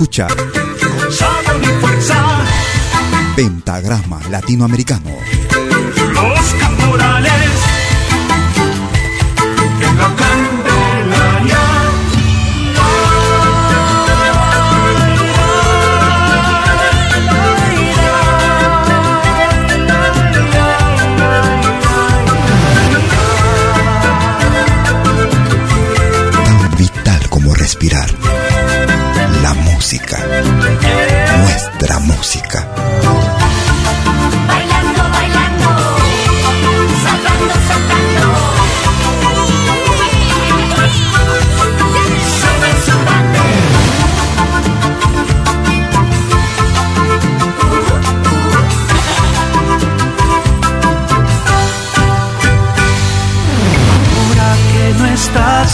Escucha Pentagrama Latinoamericano. Los caporales. En la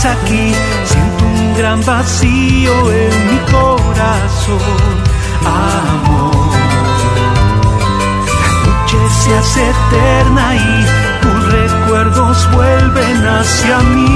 aquí, siento un gran vacío en mi corazón, amor. La noche se hace eterna y tus recuerdos vuelven hacia mí,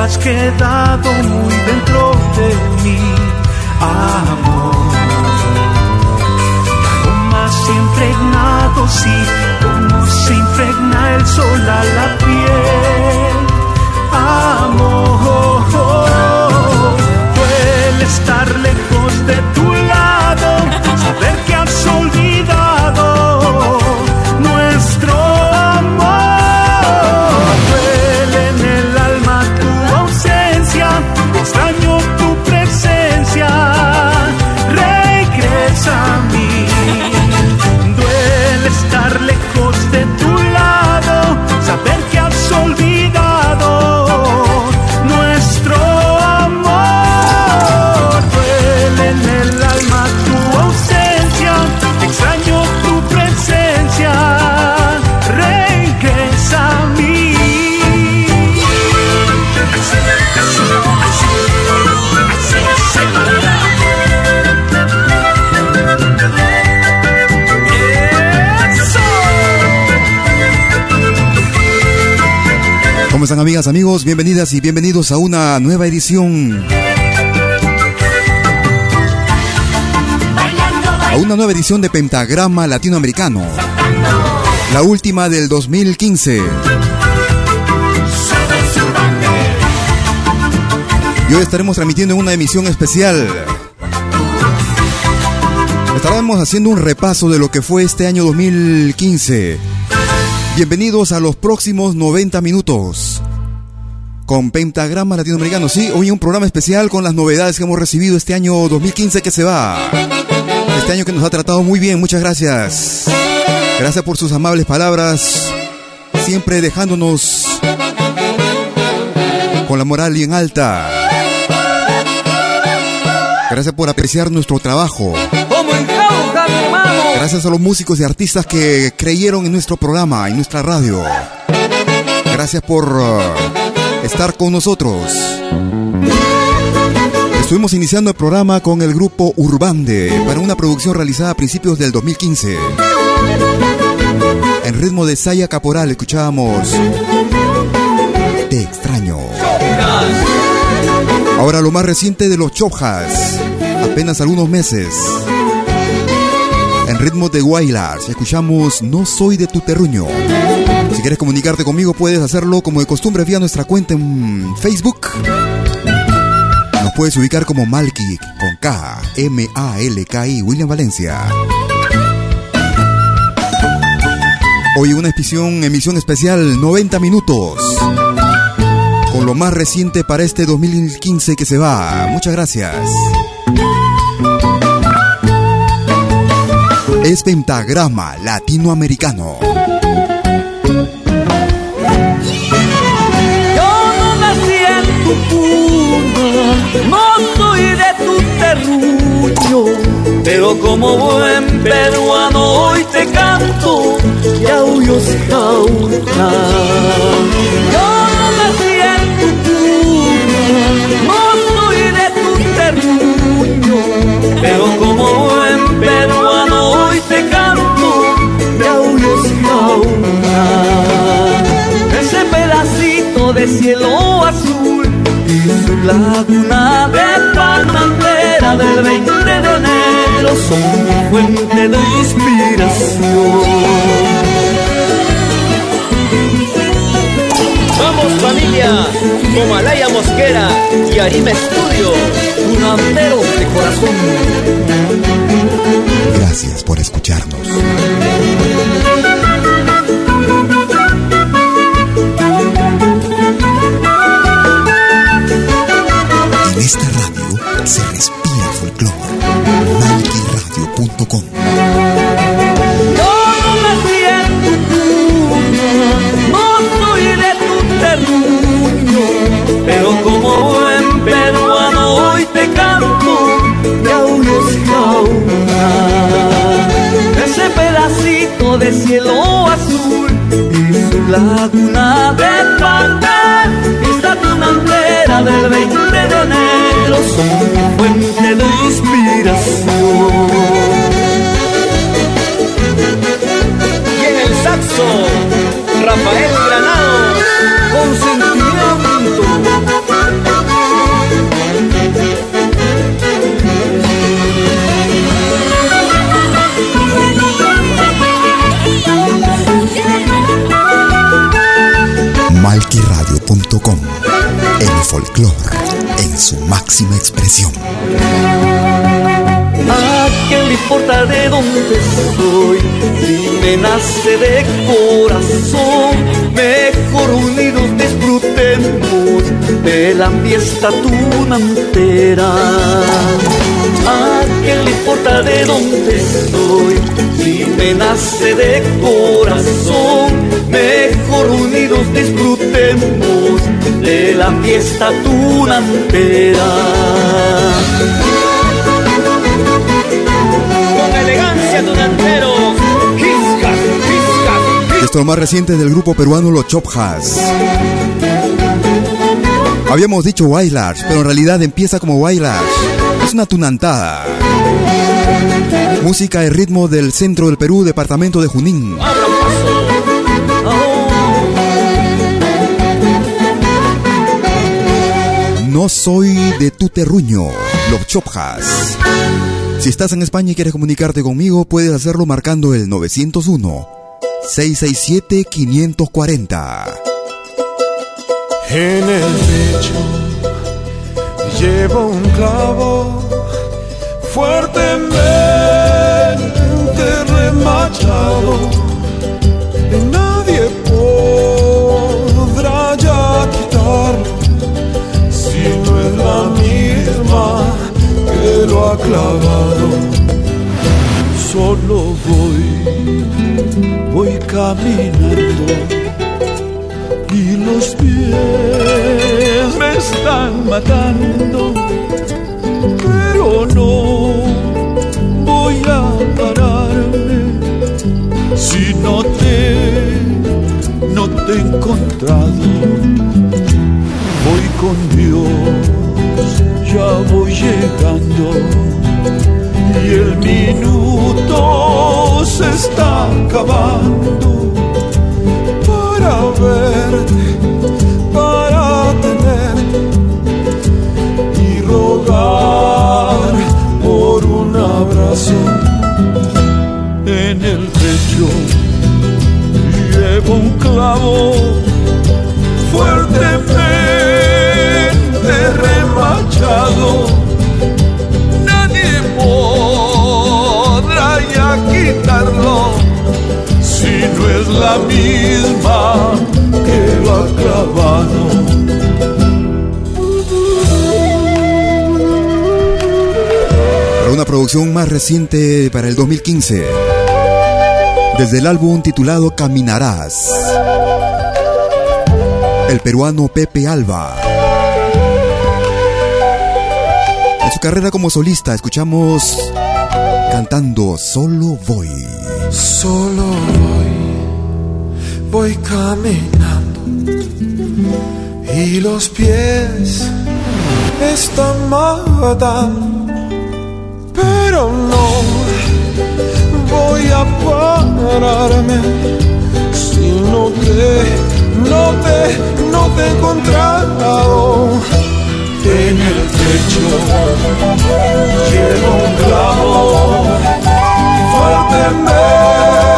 Has quedado muy dentro de mí, amor. Y aromas impregnados sí, como se impregna el sol a la piel, amor. Duele estar lejos de tu lado, saber que amigas, amigos? Bienvenidas y bienvenidos a una nueva edición. A una nueva edición de Pentagrama Latinoamericano. La última del 2015. Y hoy estaremos transmitiendo una emisión especial. Estaremos haciendo un repaso de lo que fue este año 2015 Bienvenidos a los próximos 90 minutos. Con Pentagrama Latinoamericano, sí, hoy un programa especial con las novedades que hemos recibido este año 2015 que se va. Este año que nos ha tratado muy bien, muchas gracias. Gracias por sus amables palabras, siempre dejándonos con la moral bien alta. Gracias por apreciar nuestro trabajo. Gracias a los músicos y artistas que creyeron en nuestro programa, en nuestra radio. Gracias por estar con nosotros. Estuvimos iniciando el programa con el grupo Urbande para una producción realizada a principios del 2015. En ritmo de Saya Caporal escuchábamos Te extraño. Ahora lo más reciente de los Chojas, apenas algunos meses. En ritmo de Wailars, escuchamos No soy de tu terruño. Si quieres comunicarte conmigo, puedes hacerlo como de costumbre vía nuestra cuenta en Facebook. Nos puedes ubicar como Malki con K, M-A-L-K-I, William Valencia. Hoy una emisión, emisión especial, 90 minutos. Con lo más reciente para este 2015 que se va. Muchas gracias. es Pentagrama Latinoamericano. Tu no soy de tu terruño, pero como buen peruano hoy te canto y aullos jaula. Yo nací en tu cuna, no soy de tu terruño, pero como buen peruano hoy te canto y aullos jaula. Ese pedacito de cielo azul laguna de panantera del 20 de enero son mi fuente de inspiración. Vamos familia, Malaya Mosquera y Arima Estudio, Curanderos de corazón. Gracias por escucharnos. Laguna de pantalla, esta tunantera del 20 de enero fuente de inspiración. y en el saxo, Rafael Granado, con en su máxima expresión. ¿A quién le importa de dónde soy? Si me nace de corazón, mejor unidos disfrutemos de la fiesta tunantera. ¿A quién le importa de dónde soy? Si me nace de corazón, mejor unidos disfrutemos de la fiesta tunantera. con elegancia tunantero, Quiscas, Quiscas, Esto es lo más reciente del grupo peruano Los Chopjas. Habíamos dicho Wailars, pero en realidad empieza como Wailars. Es una tunantada. Música y ritmo del centro del Perú, departamento de Junín. abran paso. No soy de tu terruño, los Chopjas. Si estás en España y quieres comunicarte conmigo, puedes hacerlo marcando el 901 667 540. En el pecho llevo un clavo fuertemente remachado. Clavado. Solo voy, voy caminando y los pies me están matando, pero no voy a pararme si no te, no te he encontrado. Voy con Dios, ya voy llegando y el minuto se está acabando para verte, para tenerte y rogar por un abrazo en el pecho. Llevo un clavo fuertemente no es la misma que lo ha clavado. Para una producción más reciente para el 2015. Desde el álbum titulado Caminarás. El peruano Pepe Alba. En su carrera como solista escuchamos cantando Solo Voy. Solo voy, voy caminando y los pies están matando, pero no voy a pararme si no te, no te, no te he en el techo llevo un clavo fuertemente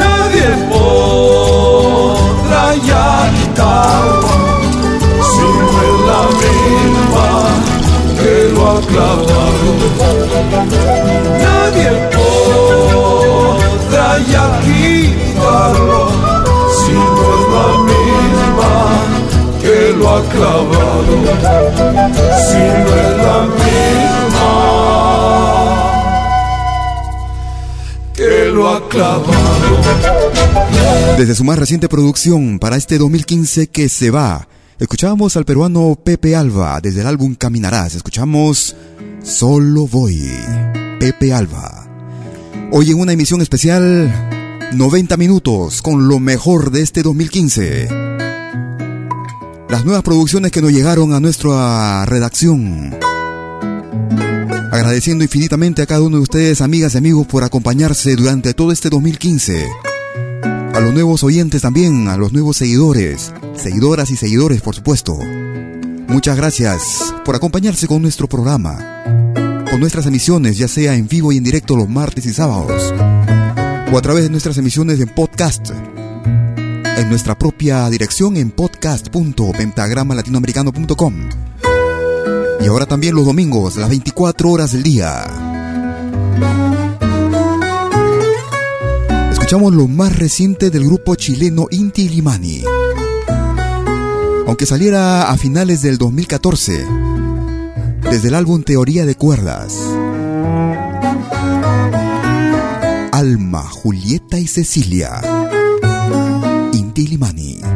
Nadie podrá ya quitarlo si no es la misma que lo ha clavado. Nadie podrá ya quitarlo si no es la misma que lo ha clavado. Desde su más reciente producción para este 2015 que se va, escuchamos al peruano Pepe Alba desde el álbum Caminarás. Escuchamos Solo Voy, Pepe Alba. Hoy en una emisión especial, 90 minutos con lo mejor de este 2015. Las nuevas producciones que nos llegaron a nuestra redacción. Agradeciendo infinitamente a cada uno de ustedes, amigas y amigos, por acompañarse durante todo este 2015 a los nuevos oyentes también, a los nuevos seguidores, seguidoras y seguidores, por supuesto. Muchas gracias por acompañarse con nuestro programa, con nuestras emisiones, ya sea en vivo y en directo los martes y sábados, o a través de nuestras emisiones en podcast, en nuestra propia dirección en podcast.pentagramalatinoamericano.com. Y ahora también los domingos, las 24 horas del día. escuchamos lo más reciente del grupo chileno Inti Limani. Aunque saliera a finales del 2014, desde el álbum Teoría de Cuerdas. Alma, Julieta y Cecilia. Inti Limani.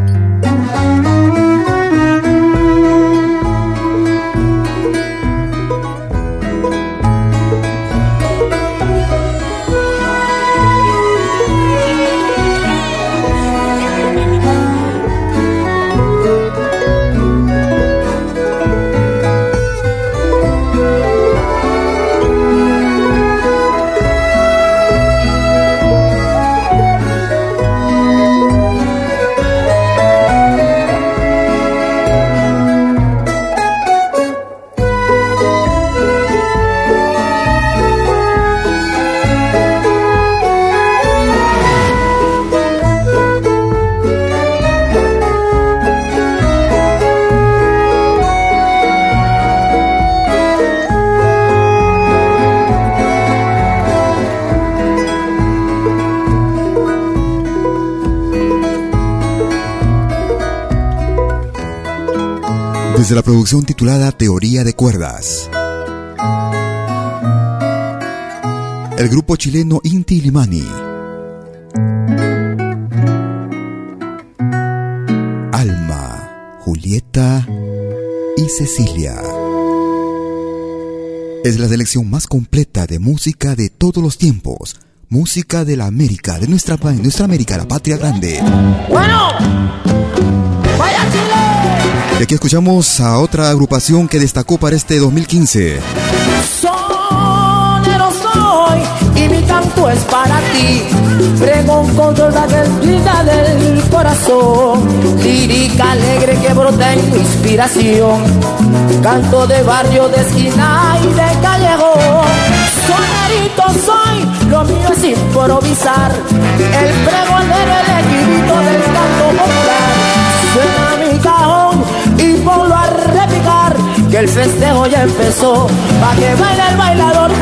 Desde la producción titulada Teoría de Cuerdas. El grupo chileno Inti Limani. Alma, Julieta y Cecilia. Es la selección más completa de música de todos los tiempos. Música de la América, de nuestra, nuestra América, la patria grande. Bueno. Y aquí escuchamos a otra agrupación que destacó para este 2015. Sonero soy y mi canto es para ti. Pregón con toda que grita del corazón. Lírica alegre que brota en mi inspiración. Canto de barrio, de esquina y de callejón. Sonerito soy, lo mío es improvisar. El pregonero, el equilibrio del canto popular. Suena mi cajón que el festejo ya empezó pa' que baile el bailador que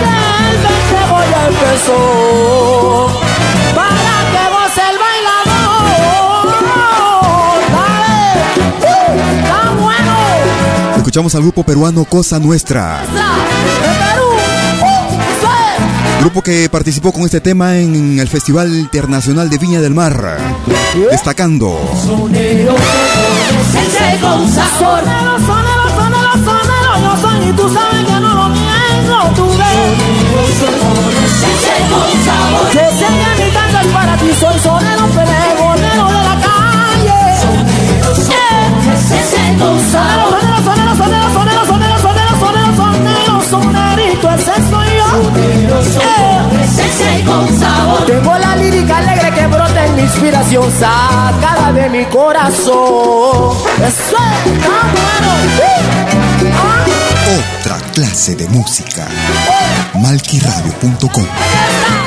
el festejo ya empezó para que goce el bailador dale está bueno Escuchamos al grupo peruano Cosa Nuestra. ¡Uh! Grupo que participó con este tema en el Festival Internacional de Viña del Mar. Destacando. Tú sabes que no lo niego, tú ves. Que sé que mi canto es para ti, soy sonero, pregonero de la calle. Sonero. Sonero, sonero, sonero, sonero, sonero, sonero, sonero, sonero, sonerito, ese soy yo. Tengo la lírica alegre que brota en mi inspiración sacada de mi corazón. Eso está bueno. Ah, Otra clase de música. Malquiradio.com.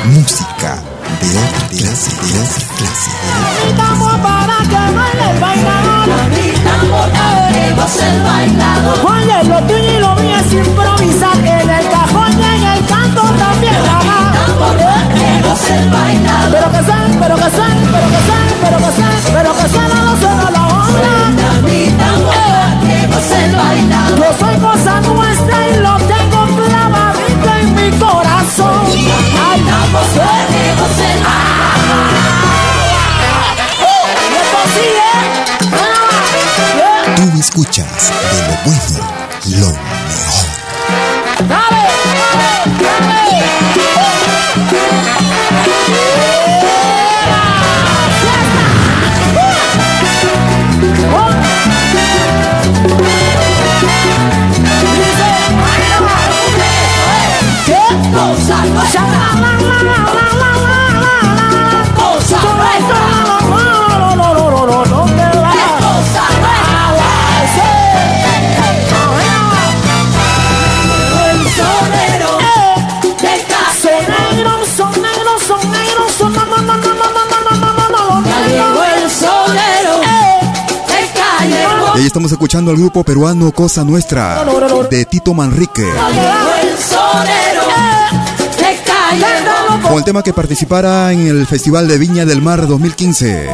Música de otra clase, de otra clase. Estamos para que baile el bailador. Estamos para que goce el bailador. Oye, lo tuyo y lo mío es improvisar en el cajón y en el canto también. Estamos para que goce el bailador. Pero que sean, pero que sean, pero que sean, pero que sean, pero que sean a los de el bailar. Yo soy estamos escuchando al grupo peruano Cosa Nuestra de Tito Manrique. Con el tema que participara en el Festival de Viña del Mar 2015.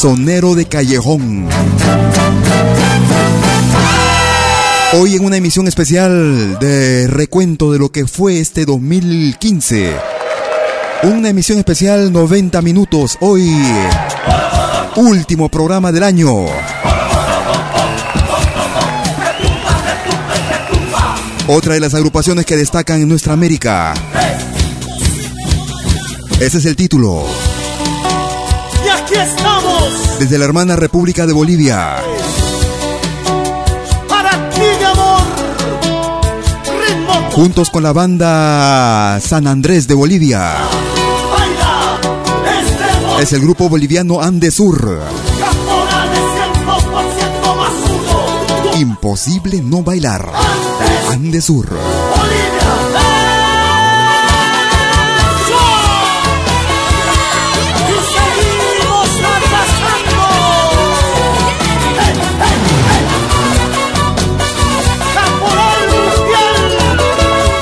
Sonero de Callejón. Hoy en una emisión especial de recuento de lo que fue este 2015. Una emisión especial 90 minutos. Hoy, último programa del año. Otra de las agrupaciones que destacan en nuestra América. Ese es el título. Y aquí estamos Desde la hermana República de Bolivia. para ti, mi amor. Ritmo, Juntos con la banda San Andrés de Bolivia. Es el grupo boliviano Andesur. caporal es 100% más uno. Imposible no bailar. Andesur.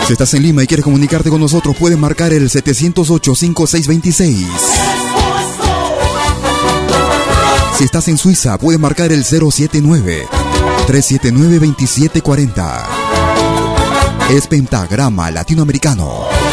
Si estás en Lima y quieres comunicarte con nosotros, puedes marcar el 708-5626. Si estás en Suiza, puedes marcar el 079-379-2740. Es Pentagrama Latinoamericano.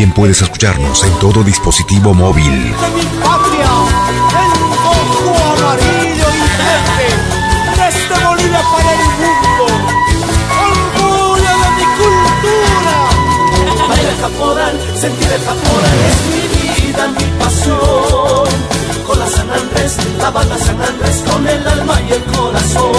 También puedes escucharnos en todo dispositivo móvil. caporal, sentir el caporal es mi vida, mi pasión. Con la San Andrés, la banda San Andrés, con el alma y el corazón.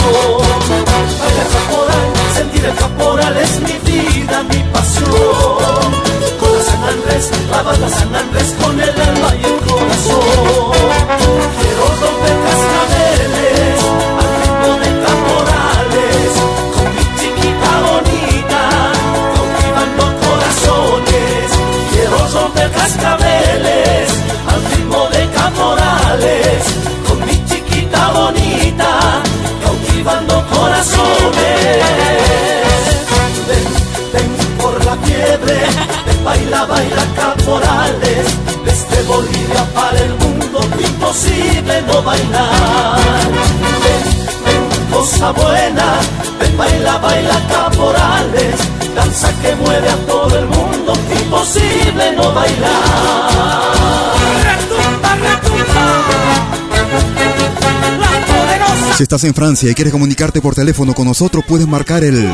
Baila caporal, sentir el caporal es mi vida, mi pasión. Con San Andrés, la banda San Andrés, con el alma y el corazón. Quiero romper Bolivia para el mundo, imposible no bailar. Ven, ven, cosa buena, ven, baila, baila caporales, danza que mueve a todo el mundo, imposible no bailar. Retumba, retumba, Si estás en Francia y quieres comunicarte por teléfono con nosotros, puedes marcar el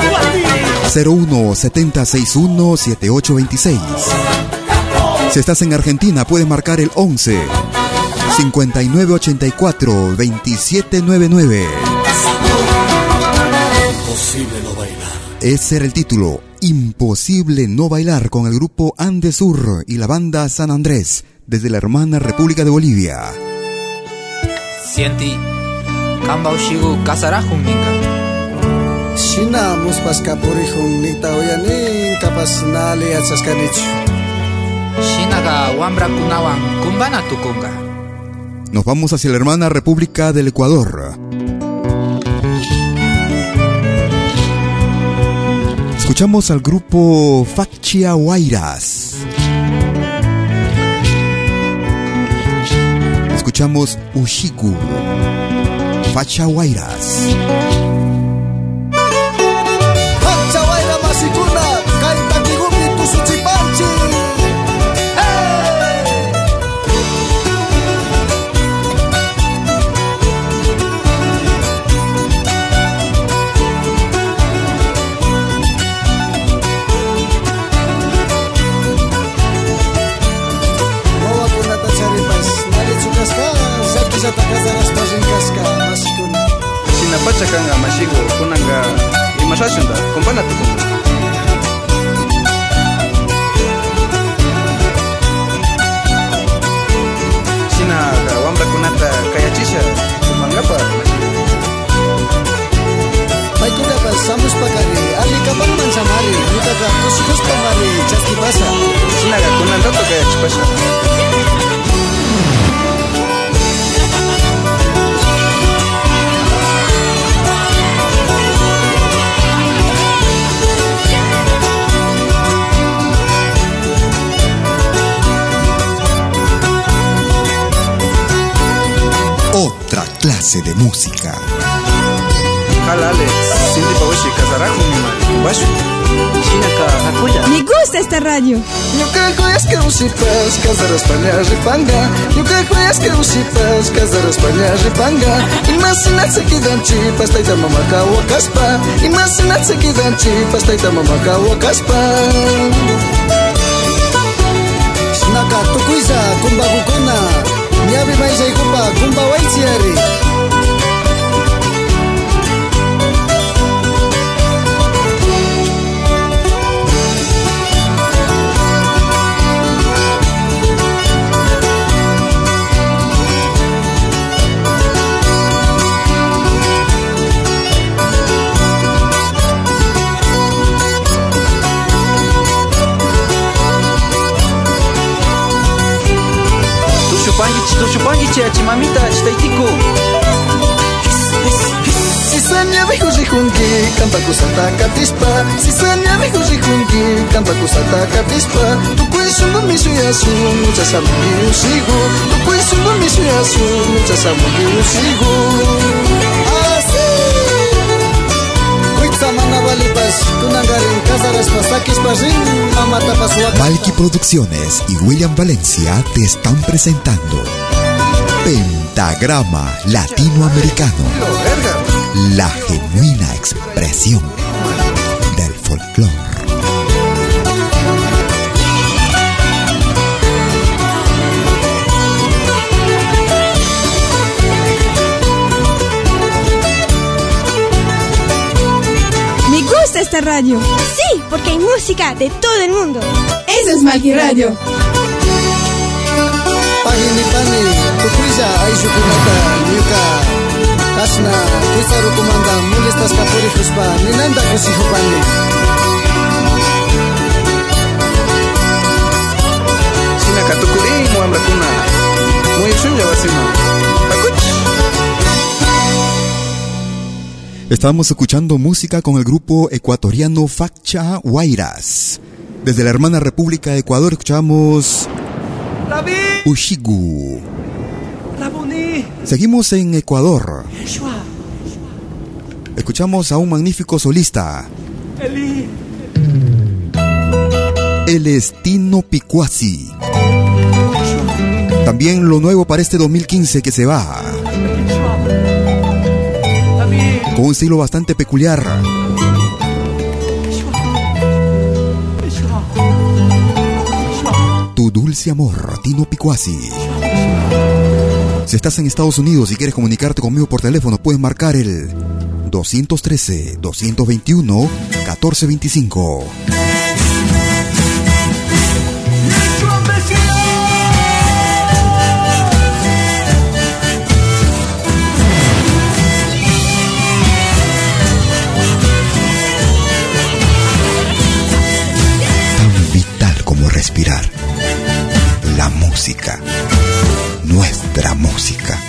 01 7061 7826. Si estás en Argentina, puedes marcar el 11 5984 2799. Imposible no bailar. Ese era el título, Imposible no bailar con el grupo Andesur y la banda San Andrés, desde la hermana República de Bolivia. Sienti, kamba ushigu kasara ninga. Shina muspaska purihun nita uyanin kapas nali Nos vamos hacia la hermana República del Ecuador. Escuchamos al grupo Facchia Guairas. Escuchamos Ushiku. Facha Guairas. Pachawaira masikuna, kaita kigumi tusuchipanchi. Saki satakazaras masinkaska, masikuna. Sinapacha kanga mashigo kunanga imashashunda kumbana tukunga. Sina ga wambra kunata kayachisha kumangapa mashigo. Maikuna pas samus pakari, ali kapan man samari, Imasinat se quedan chipas Taita mamaka wakaspa Naka tukuiza kumba kukuna Nyabi maisha ikupa kumba waitiari tushupangi che achimamita chitaitiku Sisanya vihu rihungi Kanta kusata katispa Sisanya vihu rihungi Kanta kusata katispa Tukui sungu misu yasu Mucha samungi usigu Tukui sungu misu yasu Mucha samungi usigu Así Valky Producciones y William Valencia te están presentando Pentagrama Latinoamericano, la genuina expresión del folclore. Me gusta esta radio. Sí, porque hay música de todo el mundo. Esa es Malqui Radio. Pagini pani Tukuiza aishu kunata Nyuka Kasna Kuisa rukumanda Mulistas kapuri huspa Ninanda kusi hupani Shinaka tukuri muamra kuna Muy shunja wasima Pakuch Estamos escuchando música con el grupo ecuatoriano Faccha Guairas. Desde la hermana República de Ecuador escuchamos Ushigu. Seguimos en Ecuador. Escuchamos a un magnífico solista, Eli el Estino Picuasi. También lo nuevo para este 2015 que se va, con un estilo bastante peculiar. Dulce amor, Picuasi. Si estás en Estados Unidos y quieres comunicarte conmigo por teléfono, puedes marcar el 213-221-1425. Nuestra música.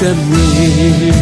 Llegaste a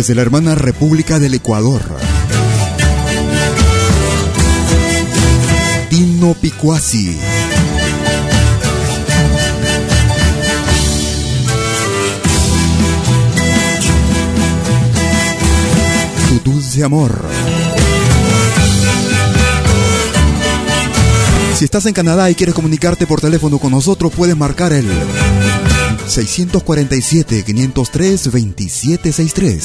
Desde la hermana República del Ecuador. Dino Picuasi. Tu dulce amor. Si estás en Canadá y quieres comunicarte por teléfono con nosotros, puedes marcar el 647-503-2763.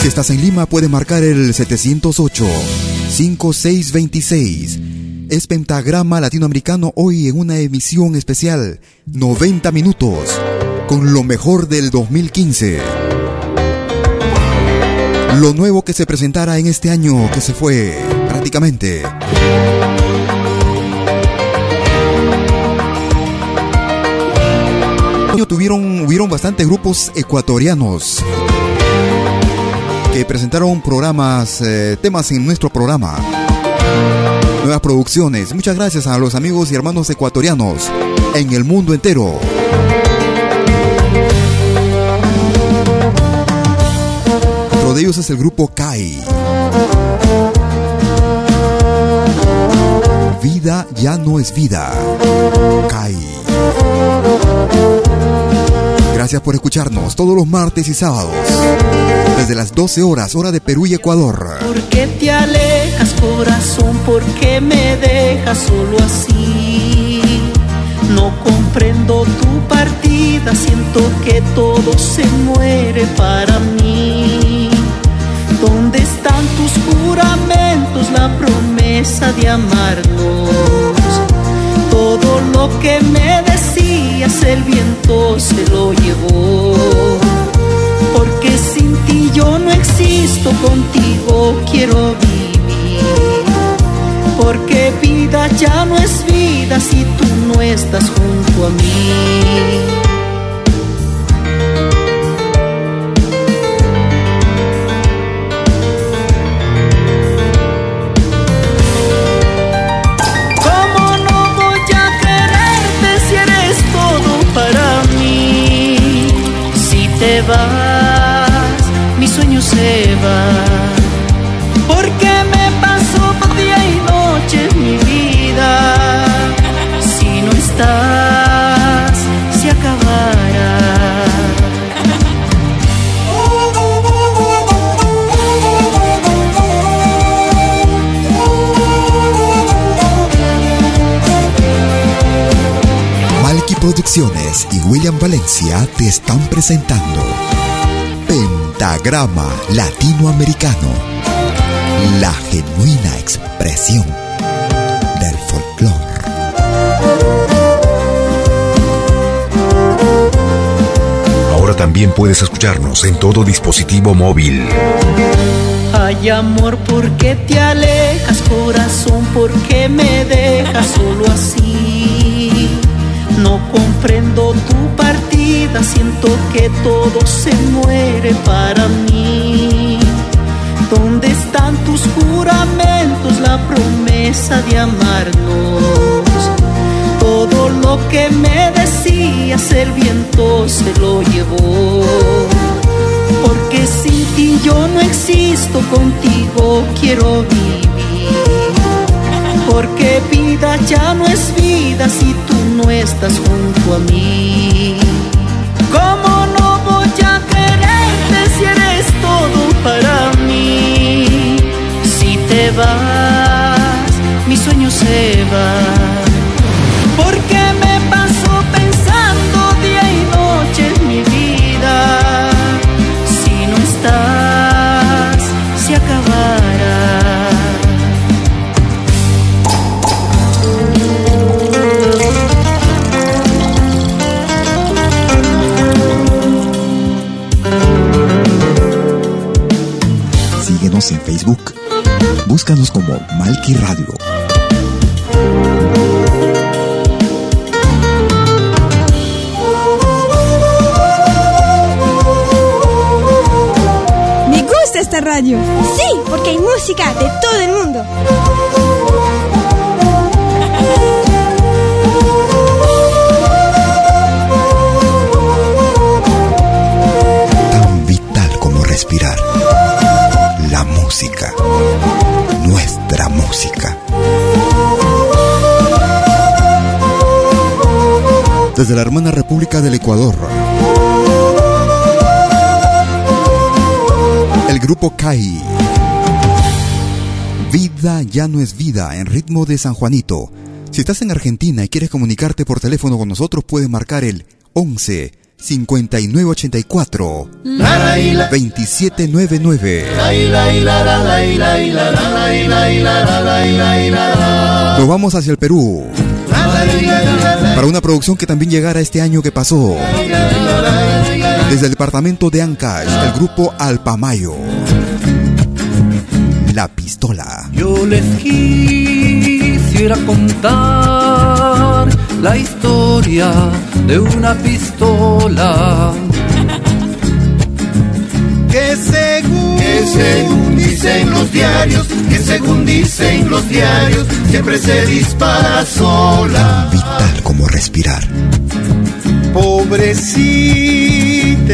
Si estás en Lima, puedes marcar el 708-5626. Es Pentagrama Latinoamericano hoy en una emisión especial, 90 minutos, con lo mejor del 2015. Lo nuevo que se presentara en este año que se fue prácticamente. Tuvieron, hubieron bastantes grupos ecuatorianos que presentaron programas, eh, temas en nuestro programa. Nuevas producciones. Muchas gracias a los amigos y hermanos ecuatorianos en el mundo entero. Otro ellos es el grupo CAI. Vida ya no es vida. CAI. Gracias por escucharnos todos los martes y sábados. Desde las 12 horas, hora de Perú y Ecuador. ¿Por qué te alejas, corazón? ¿Por qué me dejas solo así? No comprendo tu partida, siento que todo se muere para mí. ¿Dónde están tus juramentos, la promesa de amarnos? Todo lo que me decías, el viento se lo llevó. Porque sin ti yo no existo, contigo quiero vivir. Porque vida ya no es vida si tú no estás junto a mí. Vas, mi sueño se va. Producciones y William Valencia te están presentando Pentagrama Latinoamericano, la genuina expresión del folclore. Ahora también puedes escucharnos en todo dispositivo móvil. Ay amor, ¿por qué te alejas, corazón? ¿Por qué me dejas solo así? No comprendo tu partida, siento que todo se muere para mí. ¿Dónde están tus juramentos, la promesa de amarnos? Todo lo que me decías, el viento se lo llevó. Porque sin ti yo no existo, contigo quiero vivir. Porque ya no es vida si tú no estás junto a mí. ¿Cómo no voy a quererte si eres todo para mí? Si te vas, mi sueño se va. Búscanos como Malky Radio. Me gusta esta radio. Sí, porque hay música de todo el mundo. Tan vital como respirar. La música. Desde la hermana República del Ecuador. El grupo CAI. Vida ya no es vida en ritmo de San Juanito. Si estás en Argentina y quieres comunicarte por teléfono con nosotros, puedes marcar el 11 5984 2799. Nos vamos hacia el Perú. Para una producción que también llegara este año que pasó. Desde el departamento de Ancash, el grupo Alpamayo. La pistola. Yo les quisiera contar la historia de una pistola. Que según, que según dicen los diarios, que según dicen los diarios, siempre se dispara sola. Vital como respirar. Pobrecita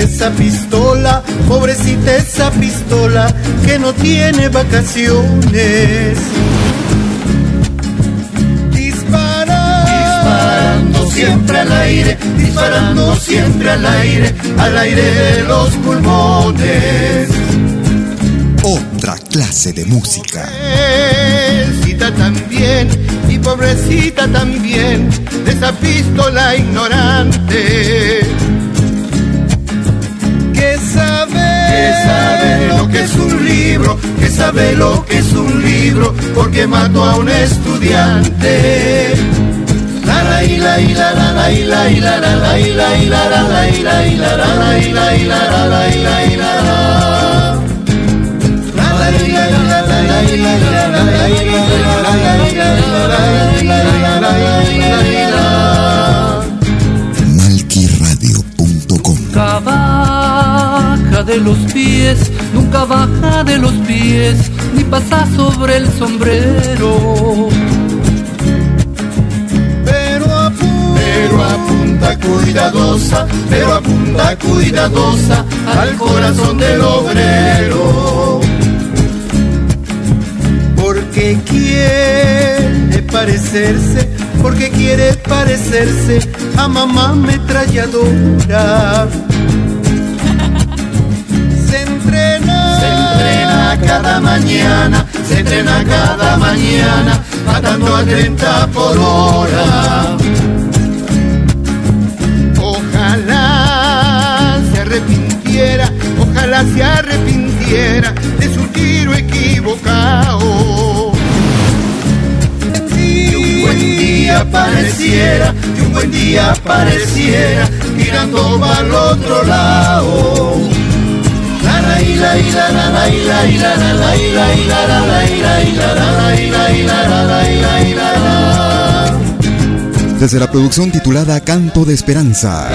esa pistola, pobrecita esa pistola que no tiene vacaciones. Dispara, disparando siempre al aire, disparando siempre al aire, al aire de los pulmones. Otra clase de música. Pobrecita también, y pobrecita también, de esa pistola ignorante. Que sabe, que sabe lo que es un libro, que sabe lo que es un libro, porque mató a un estudiante. Malquiradio.com Nunca baja de los pies, nunca baja de los pies, ni pasa sobre el sombrero. Pero apunta, pero apunta cuidadosa, pero apunta cuidadosa al corazón del obrero porque quiere parecerse, porque quiere parecerse a mamá ametralladora. Se entrena, se entrena cada mañana, se entrena cada mañana, matando a 30 por hora. Ojalá se arrepintiera, ojalá se arrepintiera de su tiro equivocado. Un buen día pareciera, y un buen día pareciera, tirando para el otro lado. Desde la producción titulada Canto de Esperanza.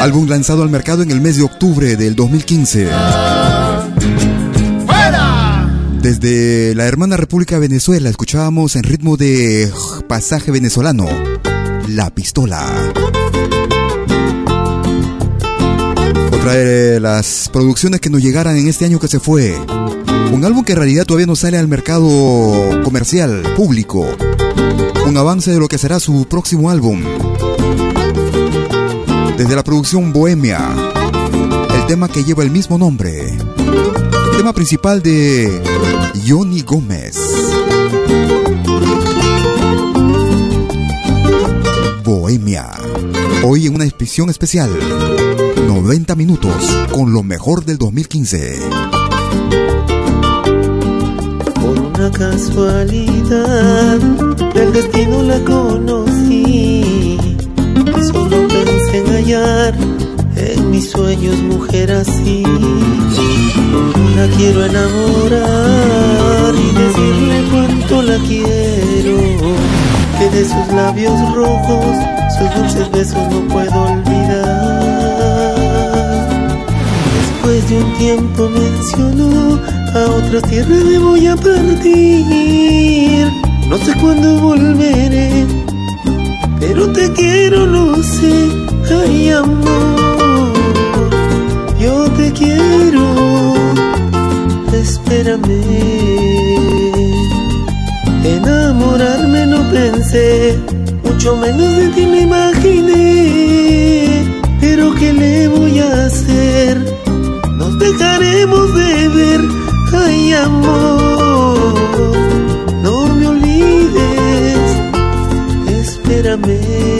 Álbum lanzado al mercado en el mes de octubre del 2015. Desde la hermana República Venezuela escuchábamos en ritmo de pasaje venezolano La Pistola. Otra de las producciones que nos llegaran en este año que se fue. Un álbum que en realidad todavía no sale al mercado comercial, público. Un avance de lo que será su próximo álbum. Desde la producción Bohemia, el tema que lleva el mismo nombre. Tema principal de Johnny Gómez. Bohemia. Hoy en una edición especial. 90 minutos con lo mejor del 2015. Por una casualidad del destino la conocí. Solo pensé en hallar en mis sueños mujer así. La quiero enamorar y decirle cuánto la quiero. Que de sus labios rojos, sus dulces besos no puedo olvidar. Después de un tiempo mencionó, a otras tierras me voy a partir. No sé cuándo volveré, pero te quiero, lo sé, ay amor. Enamorarme no pensé, mucho menos de ti me imaginé. Pero ¿qué le voy a hacer? Nos dejaremos de ver, ay amor. No me olvides, espérame.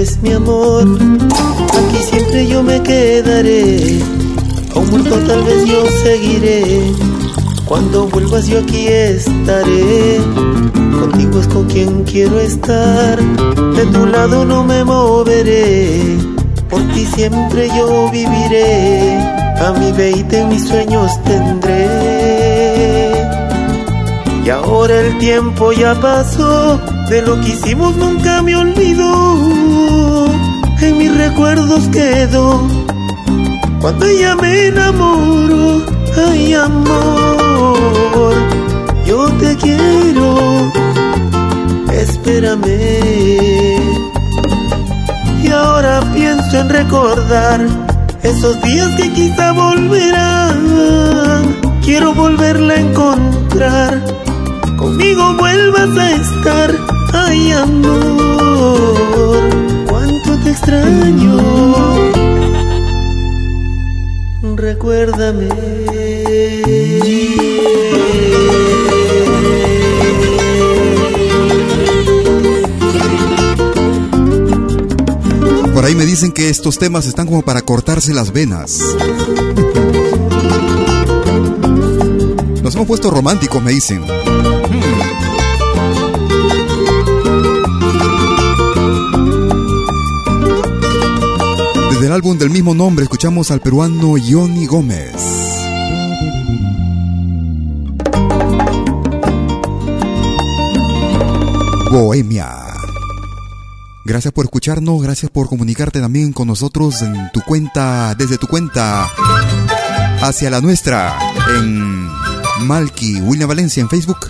Preocupes, mi amor. Aquí siempre yo me quedaré. Aún muerto tal vez yo seguiré. Cuando vuelvas yo aquí estaré. Contigo es con quien quiero estar. De tu lado no me moveré. Por ti siempre yo viviré. A mi veinte mis sueños tendré. Y ahora el tiempo ya pasó, de lo que hicimos nunca me olvidó. En mis recuerdos quedó cuando ella me enamoró. Ay, amor, yo te quiero, espérame. Y ahora pienso en recordar esos días que quizá volverán. Quiero volverla a encontrar conmigo vuelvas a estar. Ay, amor, extraño. Recuérdame. Por ahí me dicen que estos temas están como para cortarse las venas. Nos hemos puesto románticos, me dicen. Desde el álbum del mismo nombre escuchamos al peruano Johnny Gómez. Bohemia. Gracias por escucharnos, gracias por comunicarte también con nosotros en tu cuenta, desde tu cuenta hacia la nuestra en Malky William Valencia en Facebook.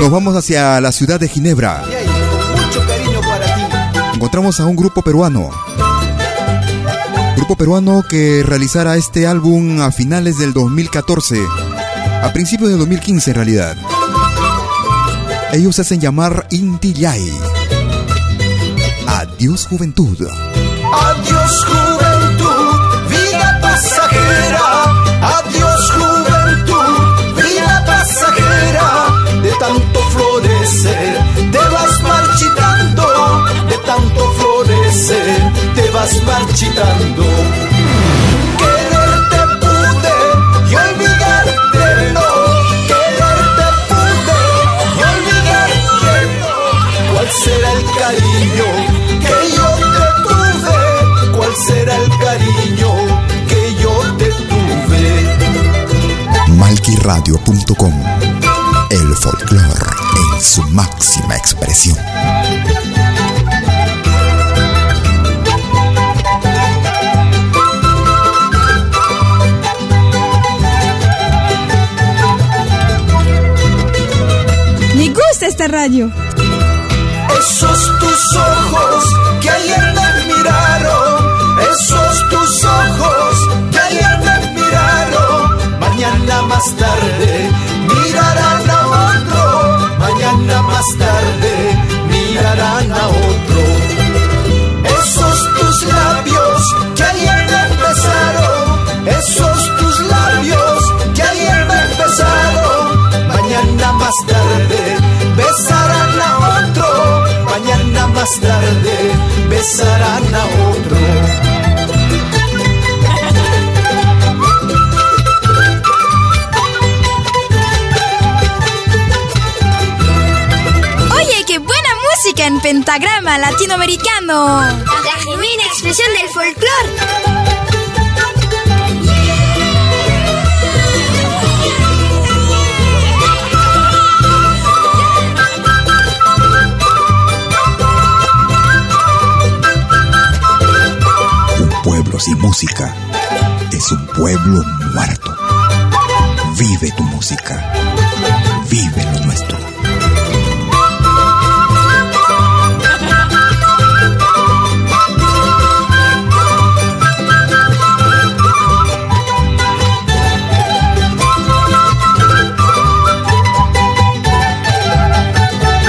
Nos vamos hacia la ciudad de Ginebra. Encontramos a un grupo peruano. Grupo peruano que realizara este álbum a finales del 2014. A principios del 2015 en realidad. Ellos hacen llamar Inti Yai. Adiós juventud. Adiós juventud, vas marchitando. Quererte pude y olvidarte no. Quererte pude y olvidarte no. ¿Cuál será el cariño que yo te tuve? ¿Cuál será el cariño que yo te tuve? Malquiradio.com El folclore en su máxima expresión. Esta radio. Esos tus ojos que ayer me miraron, esos tus ojos que ayer me miraron, mañana más tarde mirarán a otro, mañana más tarde más tarde besarán a otro. Oye, qué buena música en pentagrama latinoamericano. La genuina expresión del folclore. Sin música es un pueblo muerto. Vive tu música. Vive lo nuestro.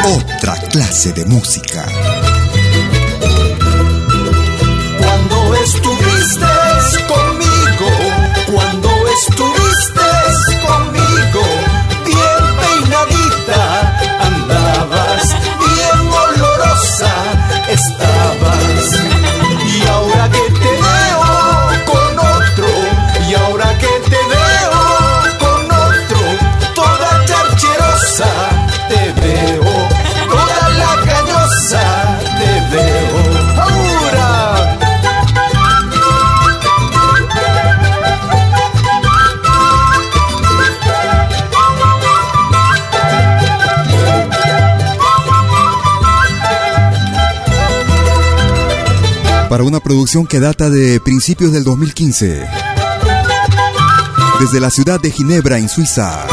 Otra clase de música. Producción que data de principios del 2015. Desde la ciudad de Ginebra, en Suiza.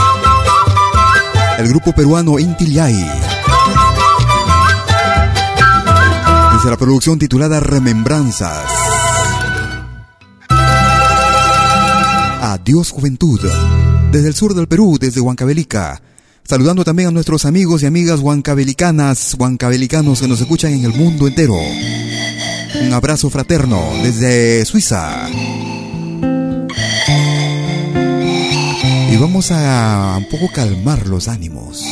El grupo peruano Inti. Desde la producción titulada Remembranzas. Adiós Juventud. Desde el sur del Perú, desde Huancavelica. Saludando también a nuestros amigos y amigas huancavelicanas, huancavelicanos que nos escuchan en el mundo entero. Un abrazo fraterno desde Suiza. Y vamos a un poco calmar los ánimos.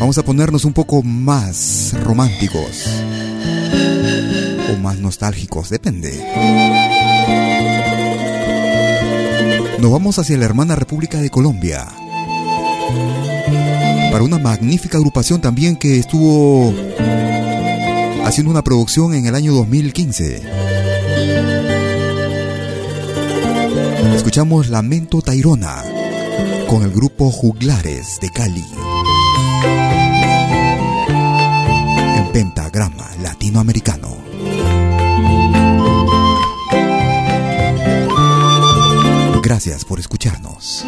Vamos a ponernos un poco más románticos. O más nostálgicos, depende. Nos vamos hacia la hermana República de Colombia. Para una magnífica agrupación también que estuvo haciendo una producción en el año 2015. Escuchamos Lamento Tairona con el grupo Juglares de Cali. En pentagrama latinoamericano. Gracias por escucharnos.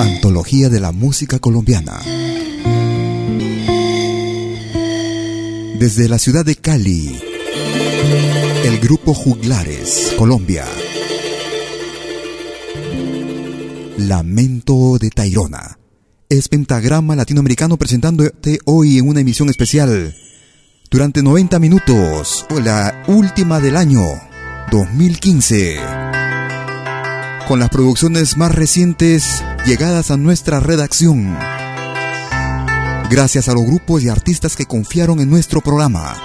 Antología de la Música Colombiana. Desde la ciudad de Cali, el grupo Juglares, Colombia. Lamento de Tairona. Es Pentagrama Latinoamericano presentándote hoy en una emisión especial. Durante 90 minutos, la última del año 2015 con las producciones más recientes llegadas a nuestra redacción. Gracias a los grupos y artistas que confiaron en nuestro programa.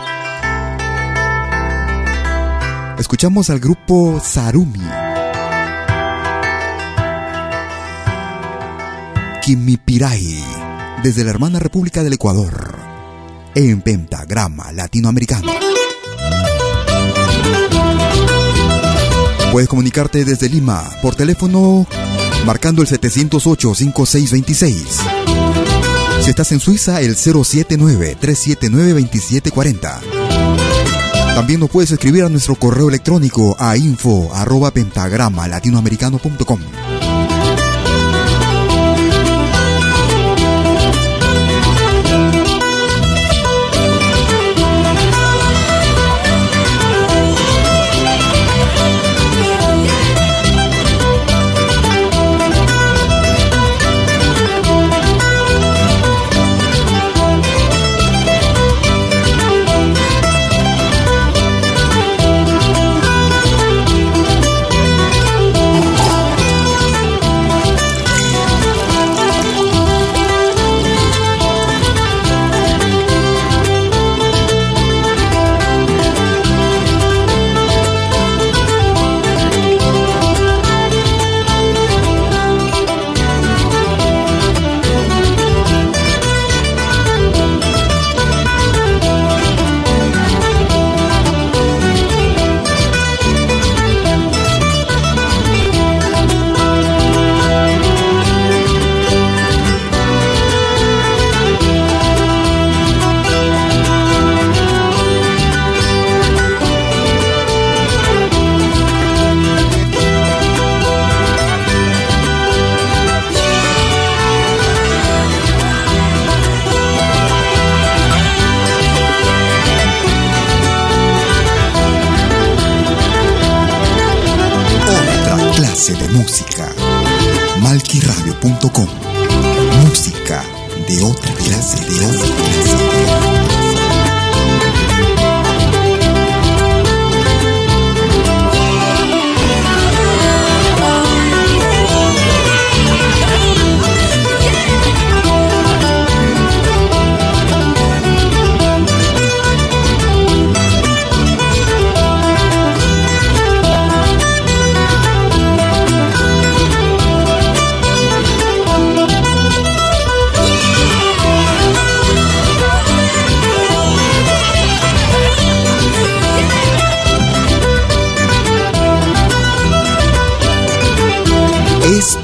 Escuchamos al grupo Sarumi. Kimipiray, desde la hermana República del Ecuador, en pentagrama latinoamericano. Puedes comunicarte desde Lima por teléfono marcando el 708-5626. Si estás en Suiza, el 079-379-2740. También nos puedes escribir a nuestro correo electrónico a info arroba pentagrama latinoamericano.com.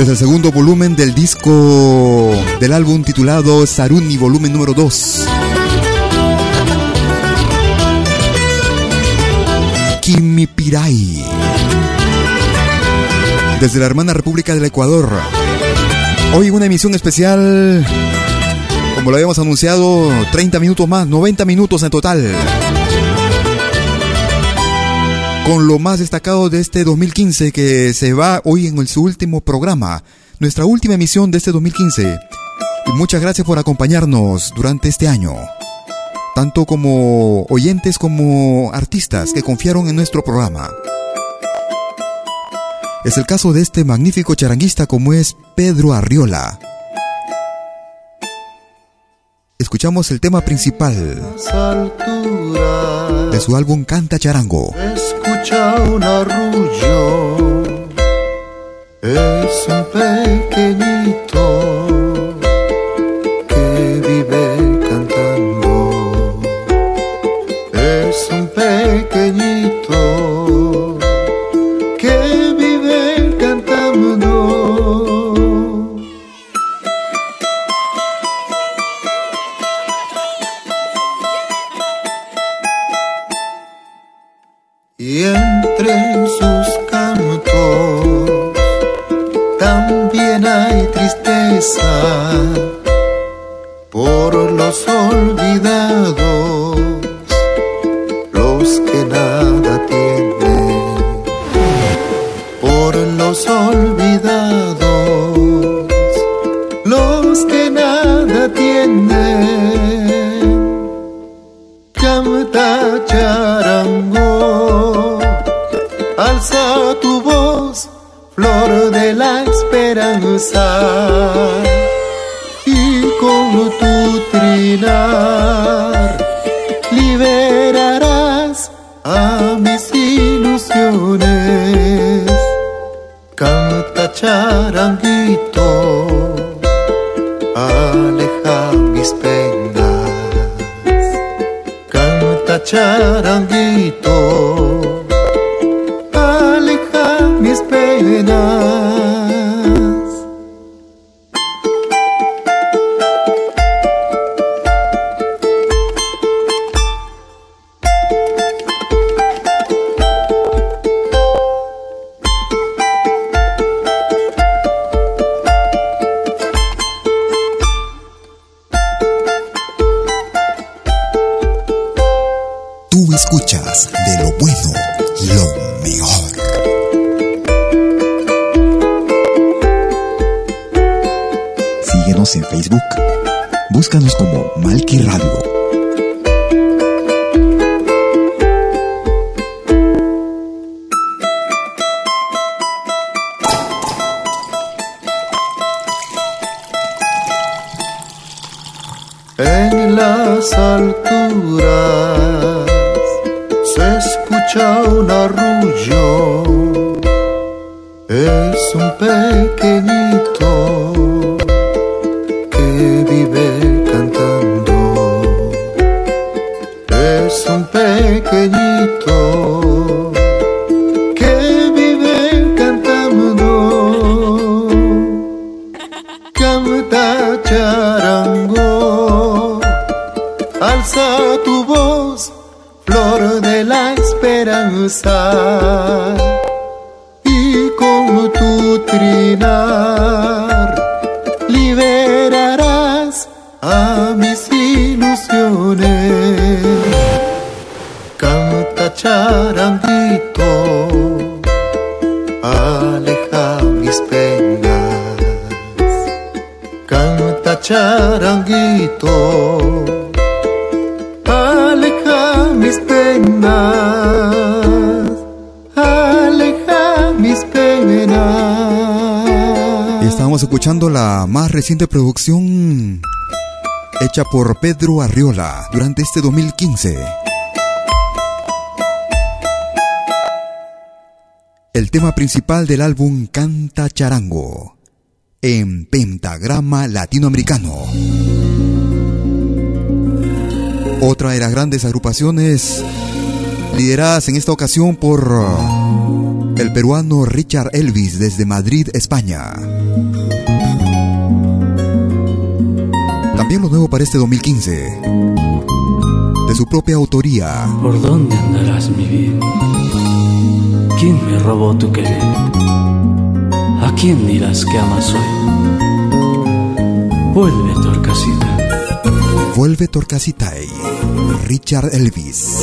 Desde el segundo volumen del disco del álbum titulado Saruni volumen número 2. Kimi Pirai. Desde la hermana República del Ecuador. Hoy una emisión especial, como lo habíamos anunciado, 30 minutos más, 90 minutos en total con lo más destacado de este 2015 que se va hoy en su último programa, nuestra última emisión de este 2015. Y muchas gracias por acompañarnos durante este año, tanto como oyentes como artistas que confiaron en nuestro programa. Es el caso de este magnífico charanguista como es Pedro Arriola. Escuchamos el tema principal de su álbum Canta Charango. Escucha un arrullo, es un pequeñito por los olvidados, los que nada tienen, por los olvidados, los que nada tienen. Canta charango, alza y con tu trinar liberarás a mis ilusiones. Canta charanguito, aleja mis penas. Canta charanguito, charanguito, aleja mis penas, aleja mis penas. Estamos escuchando la más reciente producción hecha por Pedro Arriola durante este 2015. El tema principal del álbum Canta Charango en pentagrama latinoamericano. Otra de las grandes agrupaciones lideradas en esta ocasión por uh, el peruano Richard Elvis desde Madrid, España. También lo nuevo para este 2015, de su propia autoría. ¿Por dónde andarás, mi bien? ¿Quién me robó tu querer? ¿A quién dirás que amas hoy? Vuelve, Torcasita. Vuelve Torcasitay, Richard Elvis.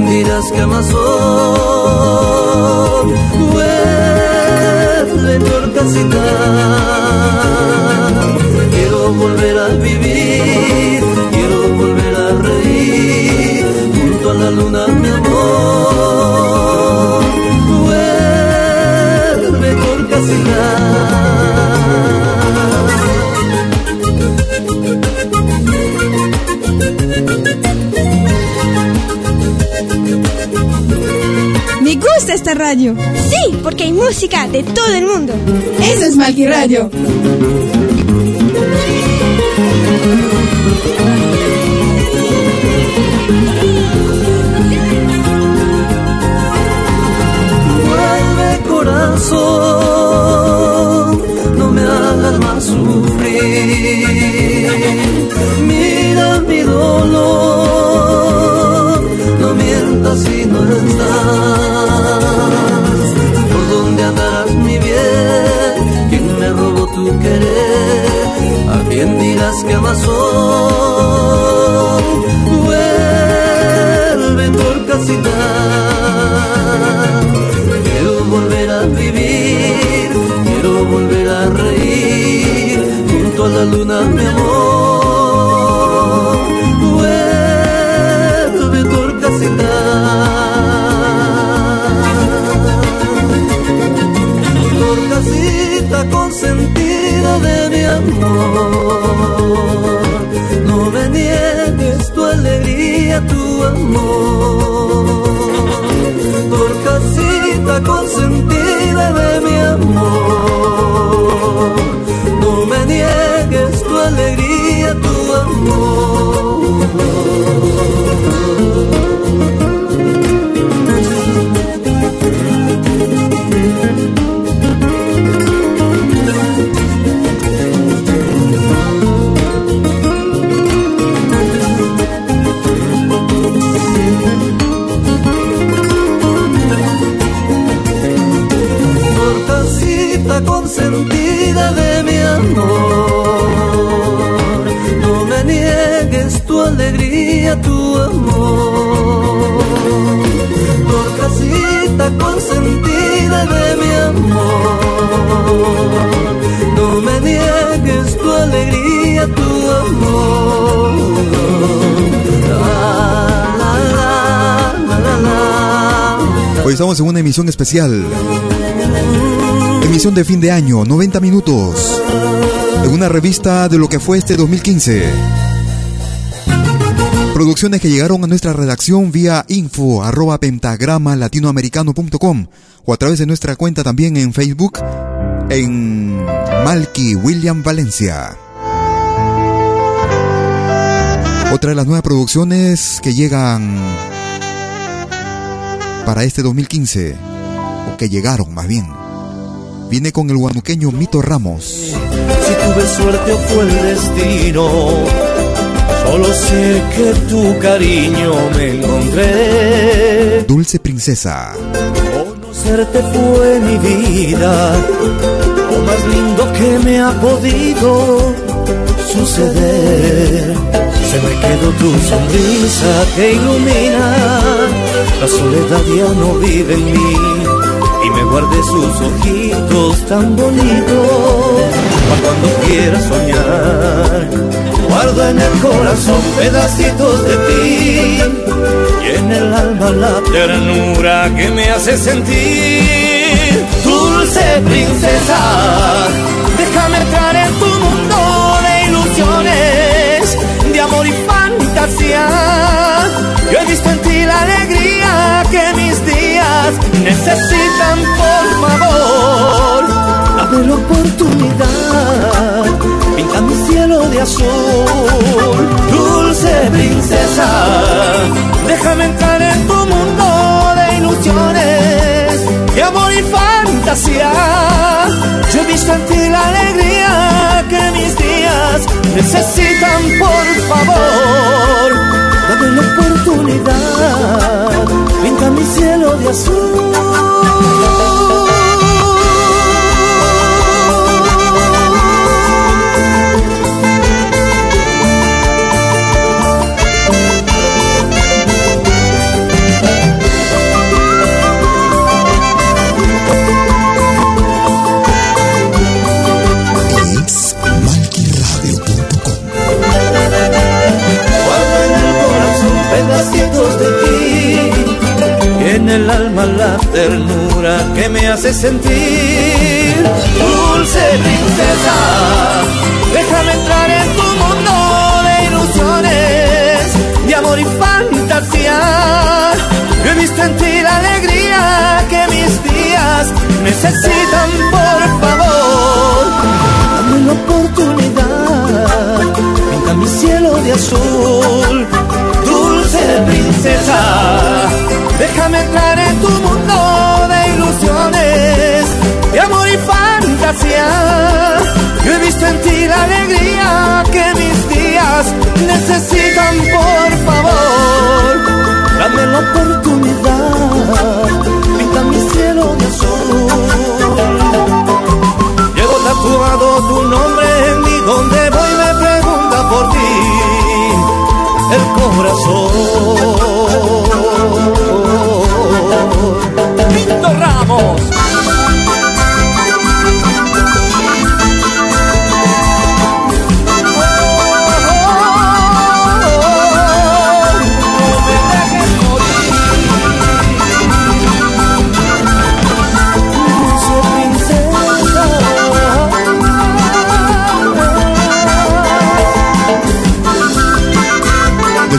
dirás que amas hoy? Vuelve Torcasita Quiero volver a vivir, quiero volver a reír junto a la luna, mi amor. Vuelve Torcasita. Me gusta esta radio. Sí, porque hay música de todo el mundo. Eso es Malqui Radio. Vuelve corazón, no me hagas más sufrir. Mira mi dolor, no mientas si no estás. ¿A quién dirás que amas hoy? Vuelve por casita. Quiero volver a vivir, quiero volver a reír junto a la luna, mi amor. Vuelve por casita. Torcasita consentida de mi no me niegues tu alegría, tu amor. Torcasita consentida de mi amor, no me niegues tu alegría. Amor. No me niegues tu alegría, tu amor. Dorcasita consentida de mi amor. No me niegues tu alegría, tu amor. La, la, la. Hoy estamos en una emisión especial. Emisión de fin de año, 90 minutos. En una revista de lo que fue este 2015. Producciones que llegaron a nuestra redacción vía info pentagrama latinoamericano.com o a través de nuestra cuenta también en Facebook en Malky William Valencia. Otra de las nuevas producciones que llegan para este 2015, o que llegaron más bien, viene con el guanuqueño Mito Ramos. Si tuve suerte o fue el destino, solo sé que tu cariño me encontré. Dulce Princesa. Conocerte fue mi vida, lo más lindo que me ha podido suceder. Se me quedó tu sonrisa que ilumina, la soledad ya no vive en mí y me guardé sus ojitos tan bonitos para cuando quiera soñar. Guardo en el corazón pedacitos de ti y en el alma la ternura que me hace sentir. Dulce princesa, déjame entrar en tu mundo de ilusiones, de amor y fantasía. Yo he visto en ti la alegría que mis necesitan, por favor. La oportunidad, pinta mi cielo de azul. Dulce princesa, déjame entrar en tu mundo de ilusiones, de amor y fantasía. Yo he visto en ti la alegría que mis días necesitan, por favor. Dame la oportunidad, pinta mi cielo de azul. El alma la ternura que me hace sentir. Dulce princesa, déjame entrar en tu mundo de ilusiones, de amor y fantasía. Yo he visto en ti la alegría que mis días necesitan, por favor. Dame la oportunidad, pinta mi cielo de azul. Dulce princesa, déjame entrar en tu mundo de ilusiones, de amor y fantasía. Yo he visto en ti la alegría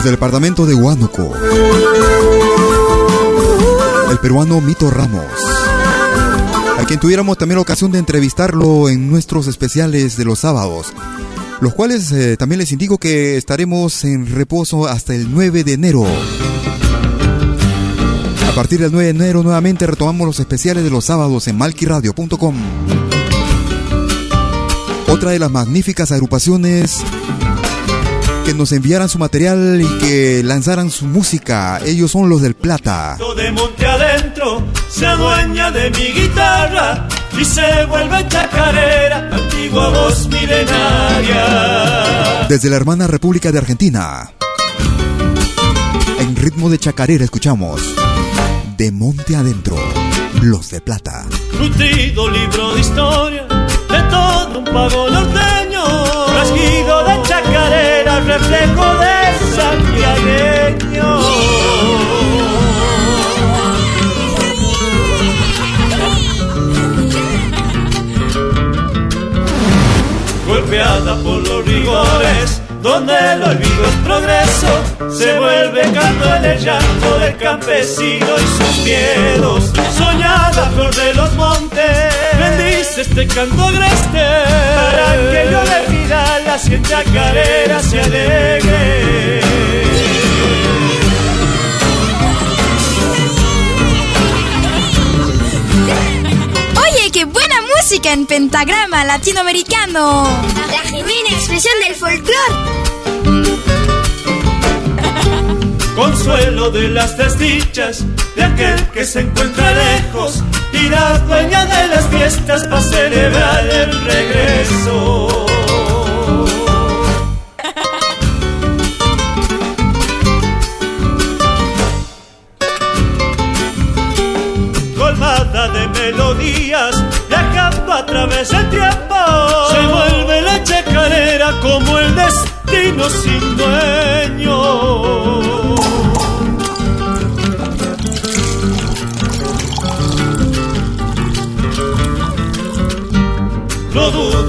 Desde el departamento de Huánuco, el peruano Mito Ramos, a quien tuviéramos también la ocasión de entrevistarlo en nuestros especiales de los sábados, los cuales eh, también les indico que estaremos en reposo hasta el 9 de enero. A partir del 9 de enero nuevamente retomamos los especiales de los sábados en malquiradio.com. Otra de las magníficas agrupaciones que nos enviaran su material y que lanzaran su música. Ellos son los del Plata. de monte adentro se adueña de mi guitarra y se vuelve chacarera, antigua voz milenaria. Desde la hermana República de Argentina, en ritmo de chacarera escuchamos De Monte Adentro, Los de Plata. Nutrido libro de historia de todo un pago norteño, rasguido de chacarera, reflejo de santiagueño. golpeada por los rigores, donde el olvido es progreso, se vuelve canto en el llanto del campesino y sus miedos. Soñada flor de los montes, este canto agreste, para que yo le pida la cien chacarera se alegre. Oye, qué buena música en pentagrama latinoamericano. La genuina expresión del folclore. Consuelo de las desdichas de aquel que se encuentra lejos y la dueña de las fiestas para celebrar el regreso. Colmada de melodías, viajando a través del tiempo, se vuelve la chacarera como el destino sin dueño.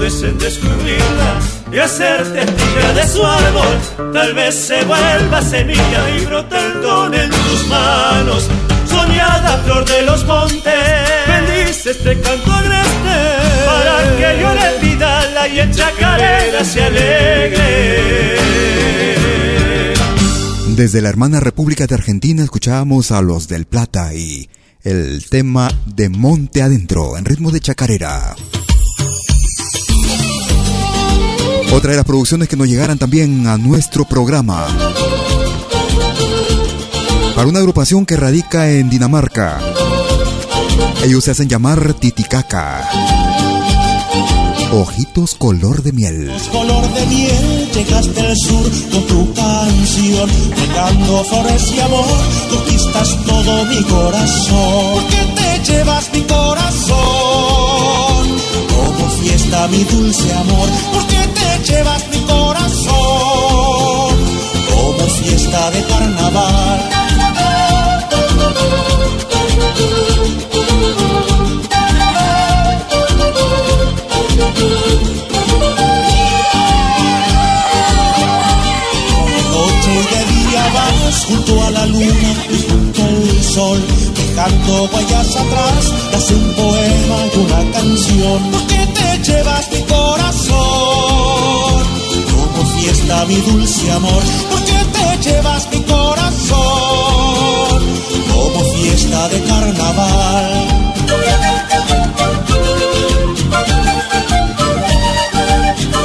En descubrirla y hacerte tía de su árbol. Tal vez se vuelva semilla y don en tus manos. Soñada flor de los montes, bendice este canto agreste para que yo le pida la y en chacarera se alegre. Desde la hermana República de Argentina escuchábamos a los del Plata y el tema de Monte Adentro en ritmo de chacarera. Otra de las producciones que nos llegaran también a nuestro programa. Para una agrupación que radica en Dinamarca. Ellos se hacen llamar Titicaca. Ojitos color de miel. color de miel, llegaste al sur con tu canción, regando flores y amor, conquistas todo mi corazón. Porque te llevas mi corazón, como fiesta mi dulce amor, llevas mi corazón, como fiesta de carnaval. noche y de día vas junto a la luna y junto al sol, dejando huellas atrás, das un poema y una canción, porque te llevas mi corazón, mi dulce amor, porque te llevas mi corazón, como fiesta de carnaval.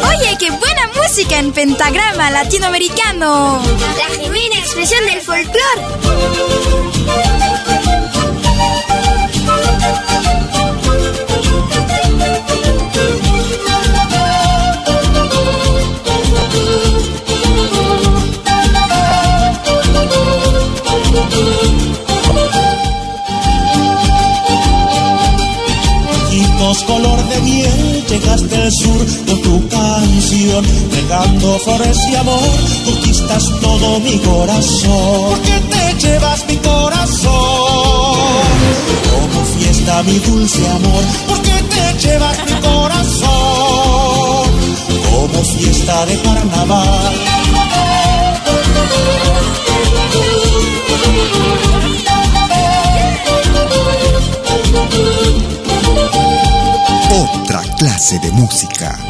Oye, qué buena música en pentagrama latinoamericano. La genuina expresión del folclore. Canción, regando flores y amor, conquistas todo mi corazón. Porque te llevas mi corazón, como fiesta mi dulce amor, porque te llevas mi corazón, como fiesta de carnaval. Otra clase de música.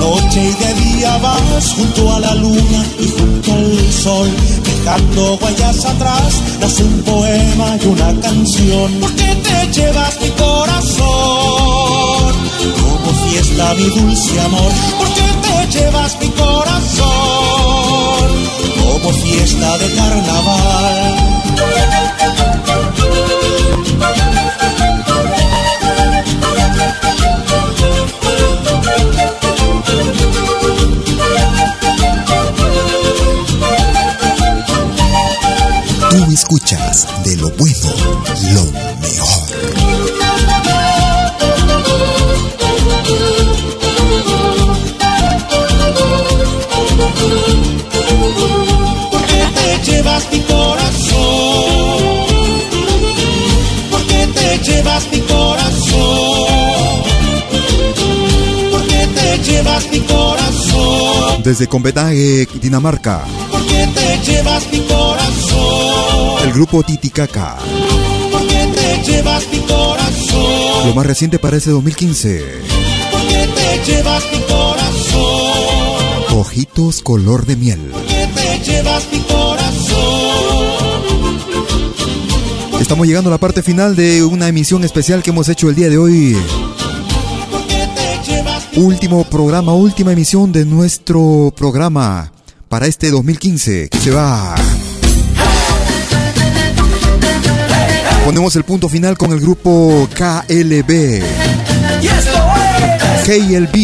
Noche y de día vas junto a la luna y junto al sol, dejando huellas atrás, das un poema y una canción, porque te llevas mi corazón, como fiesta mi dulce amor, porque te llevas mi corazón, como fiesta de carnaval. Escuchas de lo bueno, lo mejor. ¿Por qué te llevas mi corazón? ¿Por qué te llevas mi corazón? ¿Por qué te llevas mi corazón? Desde Copenhague, Dinamarca, ¿Por qué te llevas mi corazón? El grupo Titicaca. ¿Por qué te llevas mi corazón? Lo más reciente para ese 2015. ¿Por qué te llevas mi corazón? Ojitos color de miel. ¿Por qué te llevas mi corazón? Estamos llegando a la parte final de una emisión especial que hemos hecho el día de hoy. Último programa, última emisión de nuestro programa para este 2015 que se va. Ponemos el punto final con el grupo KLB. KLB.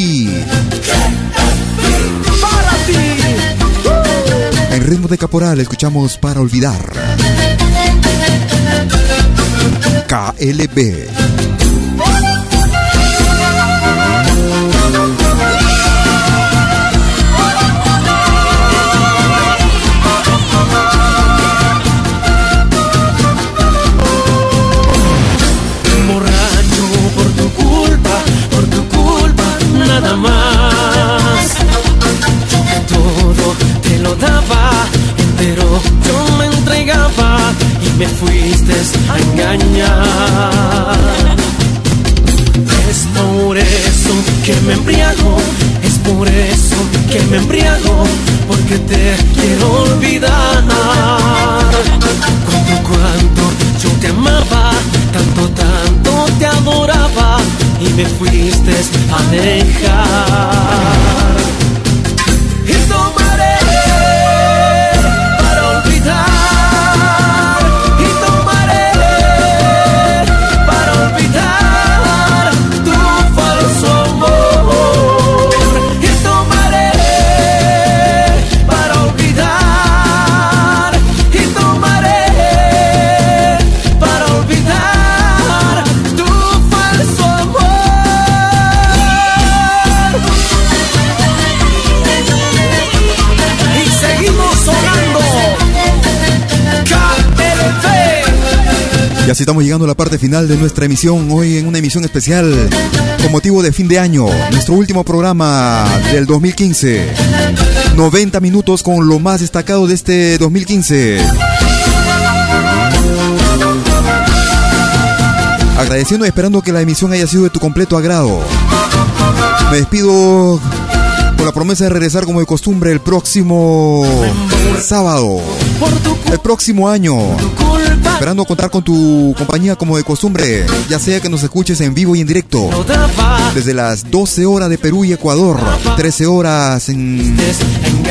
En ritmo de caporal escuchamos para olvidar. KLB. Estamos llegando a la parte final de nuestra emisión, hoy en una emisión especial con motivo de fin de año, nuestro último programa del 2015. 90 minutos con lo más destacado de este 2015. Agradeciendo y esperando que la emisión haya sido de tu completo agrado. Me despido con la promesa de regresar como de costumbre el próximo sábado. El próximo año. Esperando contar con tu compañía como de costumbre, ya sea que nos escuches en vivo y en directo. Desde las 12 horas de Perú y Ecuador, 13 horas en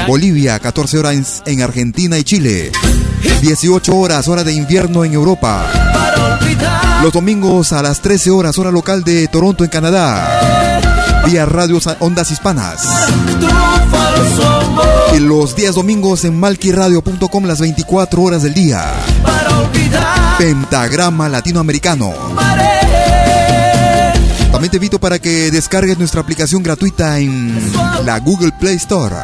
Bolivia, 14 horas en, en Argentina y Chile, 18 horas hora de invierno en Europa. Los domingos a las 13 horas hora local de Toronto en Canadá. Vía radios ondas hispanas. Y los días domingos en malquiradio.com las 24 horas del día. Pentagrama Latinoamericano. También te invito para que descargues nuestra aplicación gratuita en la Google Play Store.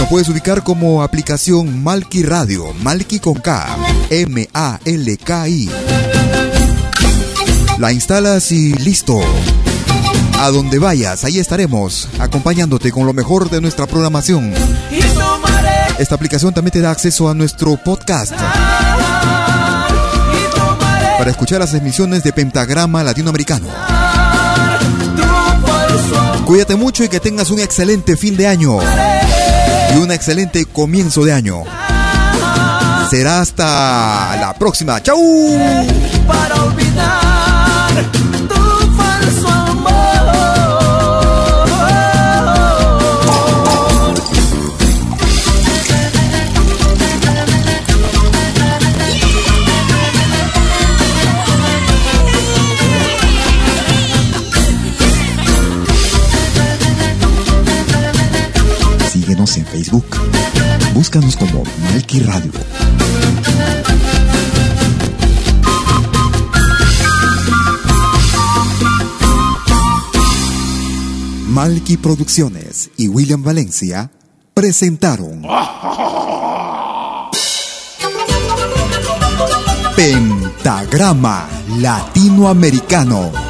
Lo puedes ubicar como aplicación Malki Radio, Malki con K, M-A-L-K-I. La instalas y listo. A donde vayas, ahí estaremos, acompañándote con lo mejor de nuestra programación. Esta aplicación también te da acceso a nuestro podcast. Para escuchar las emisiones de Pentagrama Latinoamericano. Cuídate mucho y que tengas un excelente fin de año. Y un excelente comienzo de año. Será hasta la próxima. ¡Chau! Para olvidar Facebook, Búscanos como Malki Radio. Malky Producciones y William Valencia presentaron Pentagrama Latinoamericano.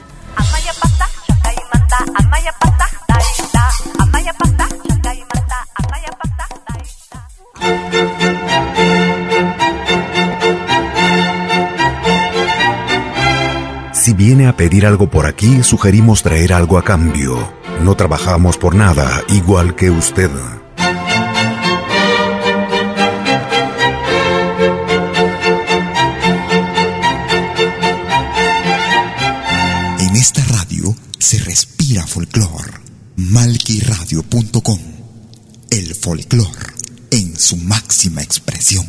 A pedir algo por aquí, sugerimos traer algo a cambio. No trabajamos por nada, igual que usted. En esta radio se respira folclor. Malquiradio.com. El folclor en su máxima expresión.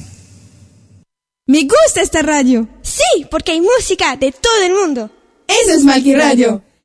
Me gusta esta radio. Sí, porque hay música de todo el mundo. Eso es Malqui Radio.